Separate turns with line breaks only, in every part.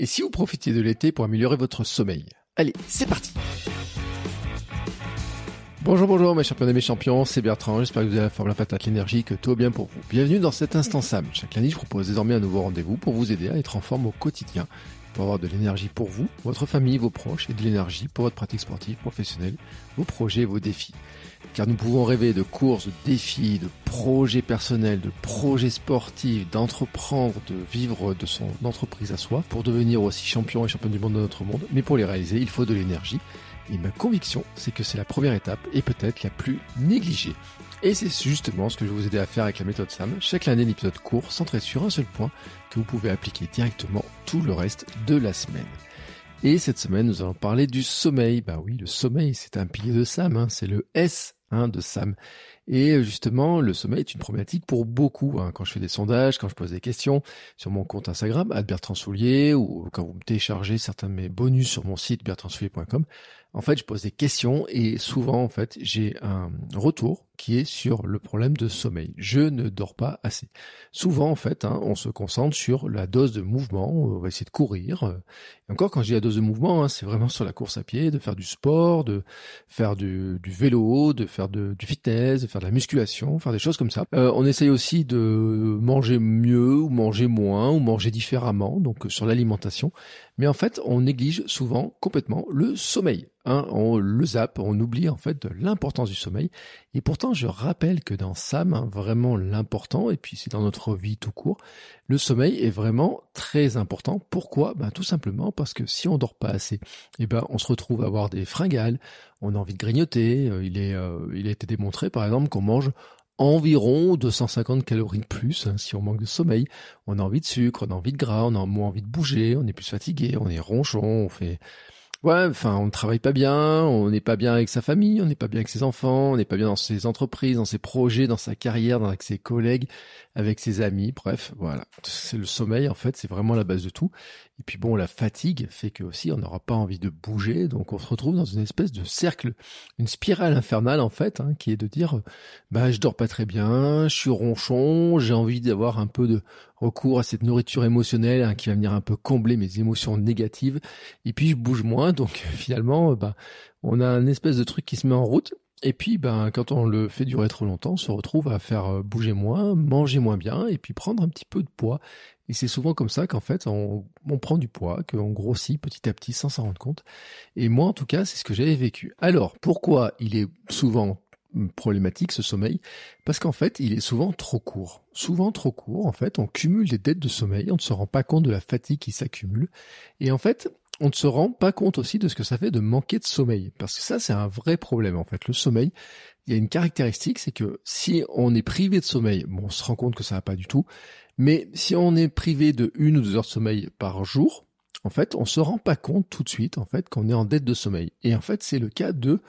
Et si vous profitiez de l'été pour améliorer votre sommeil? Allez, c'est parti Bonjour, bonjour mes champions et mes champions, c'est Bertrand, j'espère que vous avez la forme, la patate, l'énergie, que tout va bien pour vous. Bienvenue dans cet instant Sam. Chaque lundi, je propose désormais un nouveau rendez-vous pour vous aider à être en forme au quotidien, pour avoir de l'énergie pour vous, votre famille, vos proches, et de l'énergie pour votre pratique sportive, professionnelle, vos projets, vos défis. Car nous pouvons rêver de courses, de défis, de projets personnels, de projets sportifs, d'entreprendre, de vivre de son entreprise à soi pour devenir aussi champion et champion du monde de notre monde. Mais pour les réaliser, il faut de l'énergie. Et ma conviction, c'est que c'est la première étape et peut-être la plus négligée. Et c'est justement ce que je vais vous aider à faire avec la méthode SAM. Chaque année, l'épisode court, centré sur un seul point que vous pouvez appliquer directement tout le reste de la semaine. Et cette semaine, nous allons parler du sommeil. Bah oui, le sommeil, c'est un pilier de Sam, hein. c'est le S hein, de Sam. Et justement, le sommeil est une problématique pour beaucoup. Hein. Quand je fais des sondages, quand je pose des questions sur mon compte Instagram, Bertrand Soulier, ou quand vous me téléchargez certains de mes bonus sur mon site bertrandsoulier.com, en fait, je pose des questions et souvent, en fait, j'ai un retour qui est sur le problème de sommeil. Je ne dors pas assez. Souvent, en fait, hein, on se concentre sur la dose de mouvement. On va essayer de courir. Et encore, quand je dis la dose de mouvement, hein, c'est vraiment sur la course à pied, de faire du sport, de faire du, vélo, de faire du fitness, de faire de la musculation, faire des choses comme ça. Euh, on essaye aussi de manger mieux ou manger moins ou manger différemment, donc sur l'alimentation. Mais en fait, on néglige souvent complètement le sommeil. Hein, on le zappe, on oublie en fait l'importance du sommeil. Et pourtant, je rappelle que dans Sam, hein, vraiment l'important, et puis c'est dans notre vie tout court, le sommeil est vraiment très important. Pourquoi? Ben, Tout simplement parce que si on dort pas assez, eh ben, on se retrouve à avoir des fringales, on a envie de grignoter. Euh, il, est, euh, il a été démontré par exemple qu'on mange environ 250 calories de plus hein, si on manque de sommeil. On a envie de sucre, on a envie de gras, on a moins envie de bouger, on est plus fatigué, on est ronchon, on fait Ouais, enfin, on ne travaille pas bien, on n'est pas bien avec sa famille, on n'est pas bien avec ses enfants, on n'est pas bien dans ses entreprises, dans ses projets, dans sa carrière, avec ses collègues, avec ses amis, bref, voilà. C'est le sommeil, en fait, c'est vraiment la base de tout. Et puis bon, la fatigue fait que aussi on n'aura pas envie de bouger, donc on se retrouve dans une espèce de cercle, une spirale infernale en fait, hein, qui est de dire, bah je dors pas très bien, je suis ronchon, j'ai envie d'avoir un peu de recours à cette nourriture émotionnelle hein, qui va venir un peu combler mes émotions négatives, et puis je bouge moins, donc finalement, bah on a un espèce de truc qui se met en route. Et puis, ben, quand on le fait durer trop longtemps, on se retrouve à faire euh, bouger moins, manger moins bien, et puis prendre un petit peu de poids. Et c'est souvent comme ça qu'en fait, on, prend du poids, qu'on grossit petit à petit sans s'en rendre compte. Et moi, en tout cas, c'est ce que j'avais vécu. Alors, pourquoi il est souvent problématique ce sommeil parce qu'en fait il est souvent trop court. Souvent trop court en fait on cumule des dettes de sommeil on ne se rend pas compte de la fatigue qui s'accumule et en fait on ne se rend pas compte aussi de ce que ça fait de manquer de sommeil. Parce que ça c'est un vrai problème en fait. Le sommeil il y a une caractéristique c'est que si on est privé de sommeil bon on se rend compte que ça va pas du tout mais si on est privé de une ou deux heures de sommeil par jour, en fait, on se rend pas compte tout de suite, en fait, qu'on est en dette de sommeil. Et en fait, c'est le cas de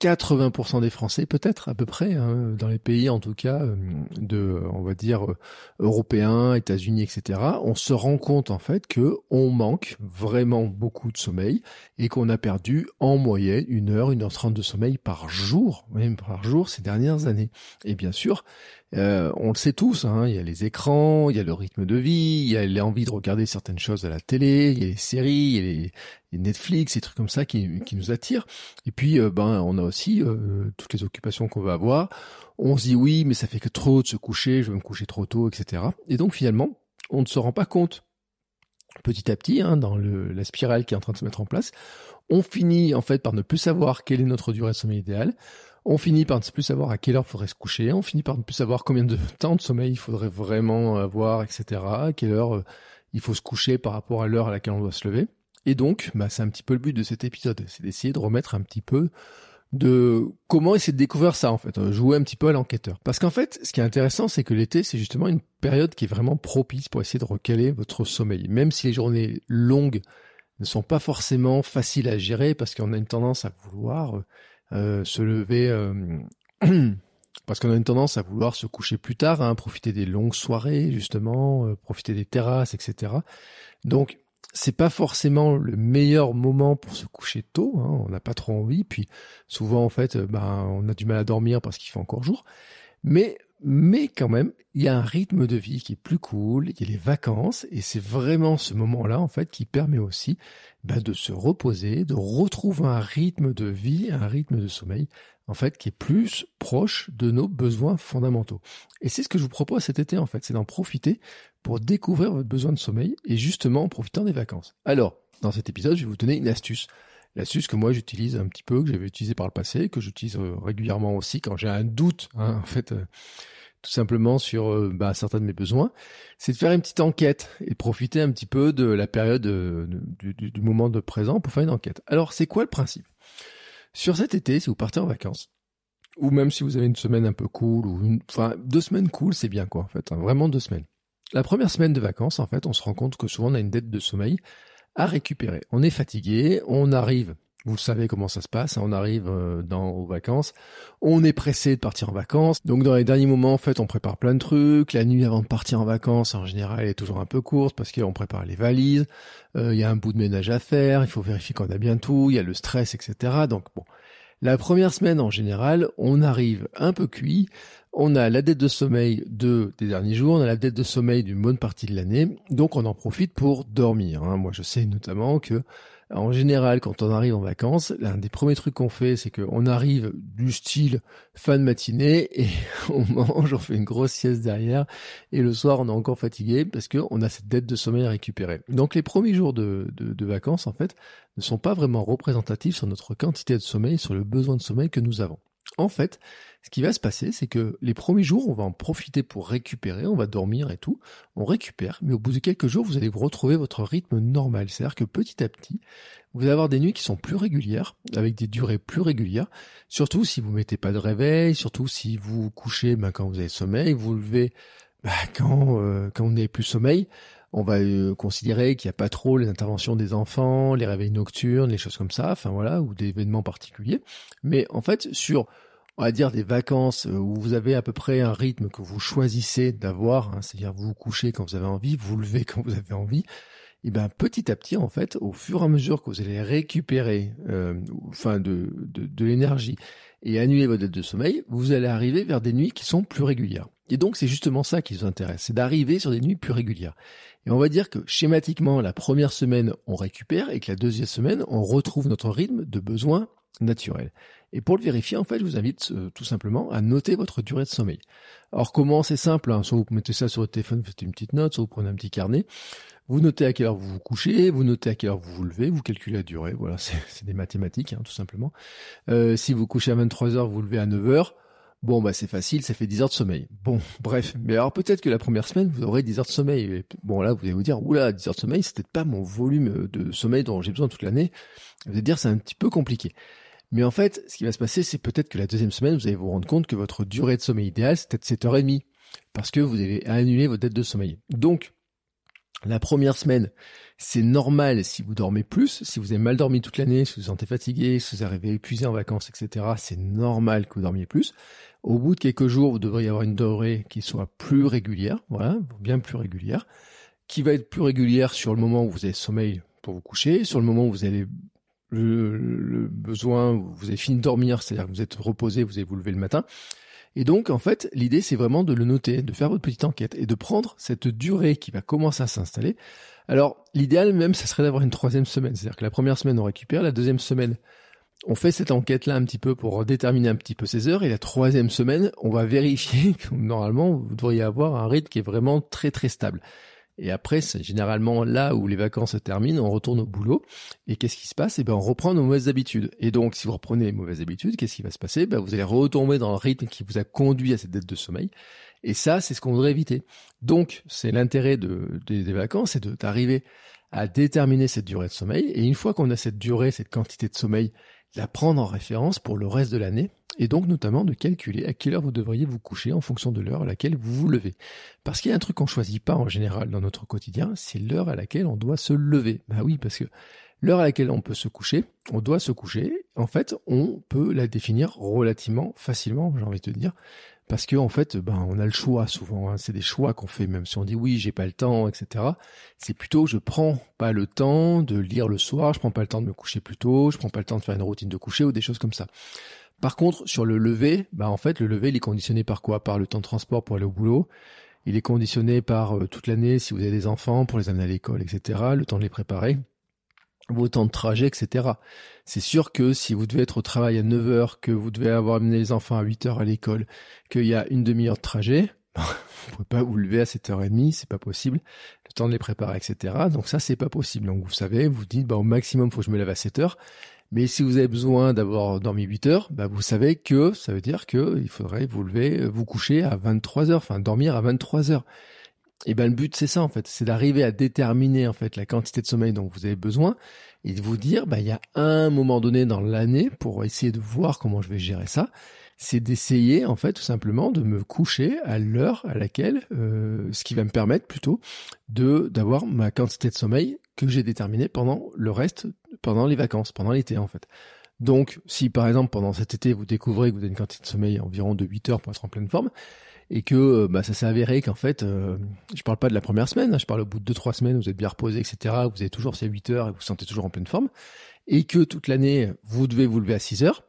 80% des Français, peut-être à peu près, hein, dans les pays en tout cas euh, de, on va dire euh, européens, États-Unis, etc. On se rend compte en fait que on manque vraiment beaucoup de sommeil et qu'on a perdu en moyenne une heure, une heure trente de sommeil par jour, même par jour ces dernières années. Et bien sûr, euh, on le sait tous, hein, il y a les écrans, il y a le rythme de vie, il y a l'envie de regarder certaines choses à la télé, il y a les séries, il y a les, Netflix, des trucs comme ça qui, qui nous attirent. Et puis, euh, ben, on a aussi euh, toutes les occupations qu'on va avoir. On se dit oui, mais ça fait que trop de se coucher, je vais me coucher trop tôt, etc. Et donc finalement, on ne se rend pas compte petit à petit, hein, dans le, la spirale qui est en train de se mettre en place, on finit en fait par ne plus savoir quelle est notre durée de sommeil idéale. On finit par ne plus savoir à quelle heure faudrait se coucher. On finit par ne plus savoir combien de temps de sommeil il faudrait vraiment avoir, etc. À quelle heure euh, il faut se coucher par rapport à l'heure à laquelle on doit se lever. Et donc, bah, c'est un petit peu le but de cet épisode, c'est d'essayer de remettre un petit peu de comment essayer de découvrir ça en fait, euh, jouer un petit peu à l'enquêteur. Parce qu'en fait, ce qui est intéressant, c'est que l'été, c'est justement une période qui est vraiment propice pour essayer de recaler votre sommeil. Même si les journées longues ne sont pas forcément faciles à gérer, parce qu'on a une tendance à vouloir euh, se lever euh, parce qu'on a une tendance à vouloir se coucher plus tard, hein, profiter des longues soirées justement, euh, profiter des terrasses, etc. Donc c'est pas forcément le meilleur moment pour se coucher tôt, hein, on n'a pas trop envie, puis souvent en fait, ben on a du mal à dormir parce qu'il fait encore jour. Mais mais quand même, il y a un rythme de vie qui est plus cool, il y a les vacances, et c'est vraiment ce moment-là, en fait, qui permet aussi bah, de se reposer, de retrouver un rythme de vie, un rythme de sommeil, en fait, qui est plus proche de nos besoins fondamentaux. Et c'est ce que je vous propose cet été, en fait, c'est d'en profiter pour découvrir votre besoin de sommeil, et justement en profitant des vacances. Alors, dans cet épisode, je vais vous donner une astuce. L'astuce que moi j'utilise un petit peu, que j'avais utilisé par le passé, que j'utilise euh, régulièrement aussi quand j'ai un doute, hein, en fait, euh, tout simplement sur euh, bah, certains de mes besoins, c'est de faire une petite enquête et profiter un petit peu de la période du, du, moment de présent pour faire une enquête. Alors c'est quoi le principe? Sur cet été, si vous partez en vacances, ou même si vous avez une semaine un peu cool, ou une, enfin deux semaines cool, c'est bien quoi en fait, hein, vraiment deux semaines. La première semaine de vacances, en fait, on se rend compte que souvent on a une dette de sommeil à récupérer. On est fatigué, on arrive, vous savez comment ça se passe, on arrive euh, dans aux vacances, on est pressé de partir en vacances. Donc dans les derniers moments, en fait, on prépare plein de trucs. La nuit avant de partir en vacances, en général, elle est toujours un peu courte parce qu'on prépare les valises. Euh, il y a un bout de ménage à faire, il faut vérifier qu'on a bien tout, il y a le stress, etc. Donc bon, la première semaine en général, on arrive un peu cuit, on a la dette de sommeil de, des derniers jours, on a la dette de sommeil d'une bonne partie de l'année, donc on en profite pour dormir. Hein. Moi je sais notamment que en général, quand on arrive en vacances, l'un des premiers trucs qu'on fait, c'est qu'on arrive du style fin de matinée et on mange, on fait une grosse sieste derrière et le soir on est encore fatigué parce qu'on a cette dette de sommeil à récupérer. Donc les premiers jours de, vacances, en fait, ne sont pas vraiment représentatifs sur notre quantité de sommeil, sur le besoin de sommeil que nous avons. En fait, ce qui va se passer, c'est que les premiers jours, on va en profiter pour récupérer, on va dormir et tout, on récupère, mais au bout de quelques jours, vous allez vous retrouver votre rythme normal. C'est-à-dire que petit à petit, vous allez avoir des nuits qui sont plus régulières, avec des durées plus régulières, surtout si vous mettez pas de réveil, surtout si vous couchez ben, quand vous avez sommeil, vous levez ben, quand, euh, quand vous n'avez plus sommeil, on va euh, considérer qu'il n'y a pas trop les interventions des enfants, les réveils nocturnes, les choses comme ça, enfin voilà, ou des événements particuliers. Mais en fait, sur on va dire des vacances euh, où vous avez à peu près un rythme que vous choisissez d'avoir, hein, c'est-à-dire vous vous couchez quand vous avez envie, vous, vous levez quand vous avez envie, et ben petit à petit en fait, au fur et à mesure que vous allez récupérer, euh, enfin de, de, l'énergie et annuler votre dette de sommeil, vous allez arriver vers des nuits qui sont plus régulières. Et donc c'est justement ça qui vous intéresse, c'est d'arriver sur des nuits plus régulières. Et on va dire que schématiquement, la première semaine, on récupère et que la deuxième semaine, on retrouve notre rythme de besoin naturel. Et pour le vérifier, en fait, je vous invite euh, tout simplement à noter votre durée de sommeil. Alors comment C'est simple, hein. soit vous mettez ça sur votre téléphone, vous faites une petite note, soit vous prenez un petit carnet, vous notez à quelle heure vous vous couchez, vous notez à quelle heure vous vous levez, vous calculez la durée, voilà, c'est des mathématiques, hein, tout simplement. Euh, si vous couchez à 23 heures, vous vous levez à 9 heures, Bon, bah c'est facile, ça fait 10 heures de sommeil. Bon, bref. Mais alors peut-être que la première semaine, vous aurez 10 heures de sommeil. bon, là, vous allez vous dire, oula, 10 heures de sommeil, c'est peut-être pas mon volume de sommeil dont j'ai besoin toute l'année. Vous allez dire, c'est un petit peu compliqué. Mais en fait, ce qui va se passer, c'est peut-être que la deuxième semaine, vous allez vous rendre compte que votre durée de sommeil idéale, c'est peut-être 7h30. Parce que vous avez annulé votre dette de sommeil. Donc, la première semaine, c'est normal si vous dormez plus, si vous avez mal dormi toute l'année, si vous vous sentez fatigué, si vous arrivez épuisé en vacances, etc. C'est normal que vous dormiez plus. Au bout de quelques jours, vous devriez avoir une durée qui soit plus régulière, voilà, bien plus régulière, qui va être plus régulière sur le moment où vous avez sommeil pour vous coucher, sur le moment où vous avez le, besoin, vous avez fini de dormir, c'est-à-dire que vous êtes reposé, vous allez vous lever le matin. Et donc, en fait, l'idée, c'est vraiment de le noter, de faire votre petite enquête et de prendre cette durée qui va commencer à s'installer. Alors, l'idéal même, ce serait d'avoir une troisième semaine. C'est-à-dire que la première semaine, on récupère, la deuxième semaine, on fait cette enquête-là un petit peu pour déterminer un petit peu ses heures, et la troisième semaine, on va vérifier que normalement, vous devriez avoir un rythme qui est vraiment très très stable. Et après, c'est généralement là où les vacances se terminent, on retourne au boulot. Et qu'est-ce qui se passe? Eh ben, on reprend nos mauvaises habitudes. Et donc, si vous reprenez les mauvaises habitudes, qu'est-ce qui va se passer? Ben, Vous allez retomber dans le rythme qui vous a conduit à cette dette de sommeil. Et ça, c'est ce qu'on voudrait éviter. Donc, c'est l'intérêt de, des, vacances, c'est d'arriver à déterminer cette durée de sommeil. Et une fois qu'on a cette durée, cette quantité de sommeil, la prendre en référence pour le reste de l'année et donc notamment de calculer à quelle heure vous devriez vous coucher en fonction de l'heure à laquelle vous vous levez. Parce qu'il y a un truc qu'on choisit pas en général dans notre quotidien, c'est l'heure à laquelle on doit se lever. Bah oui, parce que l'heure à laquelle on peut se coucher, on doit se coucher. En fait, on peut la définir relativement facilement, j'ai envie de te dire, parce que en fait, ben on a le choix souvent. Hein. C'est des choix qu'on fait, même si on dit oui, j'ai pas le temps, etc. C'est plutôt je prends pas le temps de lire le soir, je prends pas le temps de me coucher plus tôt, je prends pas le temps de faire une routine de coucher ou des choses comme ça. Par contre, sur le lever, bah en fait, le lever, il est conditionné par quoi? Par le temps de transport pour aller au boulot. Il est conditionné par euh, toute l'année, si vous avez des enfants, pour les amener à l'école, etc., le temps de les préparer, vos temps de trajet, etc. C'est sûr que si vous devez être au travail à 9 heures, que vous devez avoir amené les enfants à 8 heures à l'école, qu'il y a une demi-heure de trajet, vous pouvez pas vous lever à 7h30, c'est pas possible. Le temps de les préparer, etc. Donc ça, c'est pas possible. Donc vous savez, vous dites, bah, au maximum, faut que je me lève à 7 heures. Mais si vous avez besoin d'avoir dormi 8 heures, bah vous savez que ça veut dire que il faudrait vous lever, vous coucher à 23 heures, enfin dormir à 23 heures. Et ben le but c'est ça en fait, c'est d'arriver à déterminer en fait la quantité de sommeil dont vous avez besoin et de vous dire bah il y a un moment donné dans l'année pour essayer de voir comment je vais gérer ça, c'est d'essayer en fait tout simplement de me coucher à l'heure à laquelle euh, ce qui va me permettre plutôt de d'avoir ma quantité de sommeil que j'ai déterminée pendant le reste pendant les vacances, pendant l'été en fait. Donc, si par exemple pendant cet été vous découvrez que vous avez une quantité de sommeil environ de 8 heures pour être en pleine forme, et que euh, bah, ça s'est avéré qu'en fait, euh, je parle pas de la première semaine, hein, je parle au bout de 2-3 semaines, vous êtes bien reposé, etc., vous avez toujours ces 8 heures et vous vous sentez toujours en pleine forme, et que toute l'année, vous devez vous lever à 6 heures,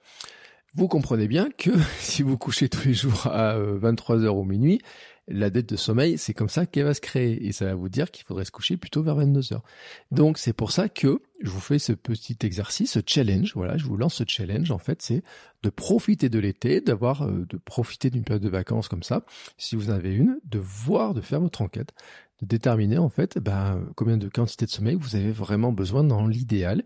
vous comprenez bien que si vous couchez tous les jours à 23 euh, heures ou minuit, la dette de sommeil, c'est comme ça qu'elle va se créer. Et ça va vous dire qu'il faudrait se coucher plutôt vers 22 heures. Donc c'est pour ça que je vous fais ce petit exercice, ce challenge. Voilà, je vous lance ce challenge. En fait, c'est de profiter de l'été, d'avoir, euh, de profiter d'une période de vacances comme ça, si vous en avez une, de voir, de faire votre enquête, de déterminer en fait ben, combien de quantité de sommeil vous avez vraiment besoin dans l'idéal,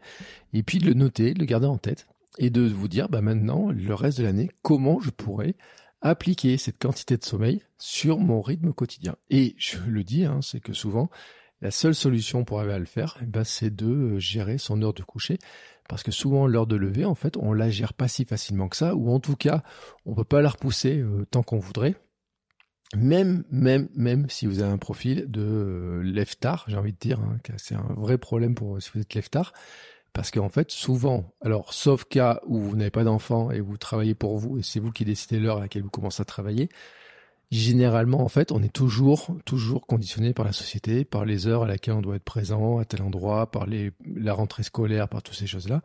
et puis de le noter, de le garder en tête, et de vous dire ben, maintenant, le reste de l'année, comment je pourrais appliquer cette quantité de sommeil sur mon rythme quotidien. Et je le dis, hein, c'est que souvent, la seule solution pour arriver à le faire, eh ben, c'est de euh, gérer son heure de coucher. Parce que souvent, l'heure de lever, en fait, on la gère pas si facilement que ça, ou en tout cas, on peut pas la repousser euh, tant qu'on voudrait. Même, même, même si vous avez un profil de euh, lève tard, j'ai envie de dire, hein, c'est un vrai problème pour si vous êtes lève tard, parce qu'en fait, souvent, alors sauf cas où vous n'avez pas d'enfant et vous travaillez pour vous et c'est vous qui décidez l'heure à laquelle vous commencez à travailler, généralement, en fait, on est toujours, toujours conditionné par la société, par les heures à laquelle on doit être présent à tel endroit, par les, la rentrée scolaire, par toutes ces choses-là.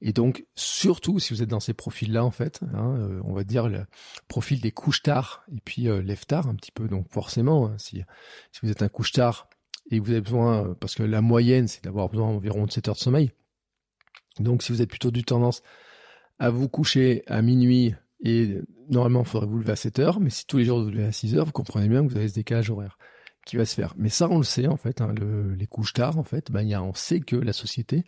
Et donc, surtout si vous êtes dans ces profils-là, en fait, hein, euh, on va dire le profil des couches tard et puis euh, lève tard un petit peu. Donc, forcément, hein, si, si vous êtes un couche tard et que vous avez besoin, parce que la moyenne, c'est d'avoir besoin environ de 7 heures de sommeil, donc si vous êtes plutôt du tendance à vous coucher à minuit et normalement il faudrait vous lever à 7 heures, mais si tous les jours vous, levez à 6 heures, vous comprenez bien que vous avez ce décalage horaire qui va se faire. Mais ça on le sait en fait, hein, les couches tard en fait, ben, y a, on sait que la société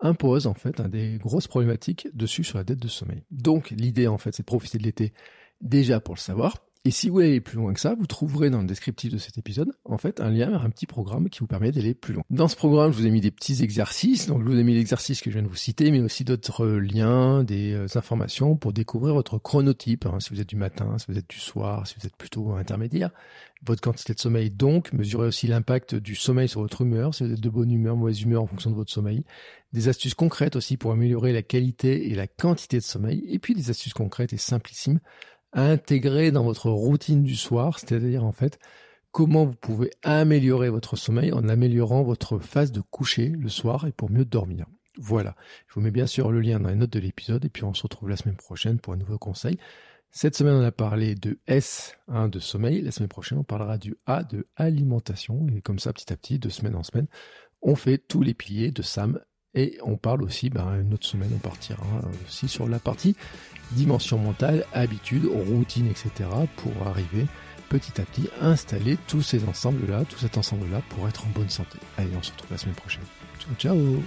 impose en fait hein, des grosses problématiques dessus sur la dette de sommeil. Donc l'idée en fait c'est de profiter de l'été déjà pour le savoir, et si vous voulez aller plus loin que ça, vous trouverez dans le descriptif de cet épisode, en fait, un lien vers un petit programme qui vous permet d'aller plus loin. Dans ce programme, je vous ai mis des petits exercices. Donc, je vous ai mis l'exercice que je viens de vous citer, mais aussi d'autres liens, des euh, informations pour découvrir votre chronotype. Hein, si vous êtes du matin, si vous êtes du soir, si vous êtes plutôt intermédiaire. Votre quantité de sommeil, donc, mesurez aussi l'impact du sommeil sur votre humeur, si vous êtes de bonne humeur, mauvaise humeur en fonction de votre sommeil. Des astuces concrètes aussi pour améliorer la qualité et la quantité de sommeil. Et puis des astuces concrètes et simplissimes intégrer dans votre routine du soir, c'est-à-dire en fait comment vous pouvez améliorer votre sommeil en améliorant votre phase de coucher le soir et pour mieux dormir. Voilà, je vous mets bien sûr le lien dans les notes de l'épisode et puis on se retrouve la semaine prochaine pour un nouveau conseil. Cette semaine, on a parlé de S, hein, de sommeil. La semaine prochaine, on parlera du A, de alimentation. Et comme ça, petit à petit, de semaine en semaine, on fait tous les piliers de SAM. Et on parle aussi, ben, une autre semaine, on partira aussi sur la partie dimension mentale, habitude, routine, etc. pour arriver petit à petit à installer tous ces ensembles-là, tout cet ensemble-là pour être en bonne santé. Allez, on se retrouve la semaine prochaine. Ciao, ciao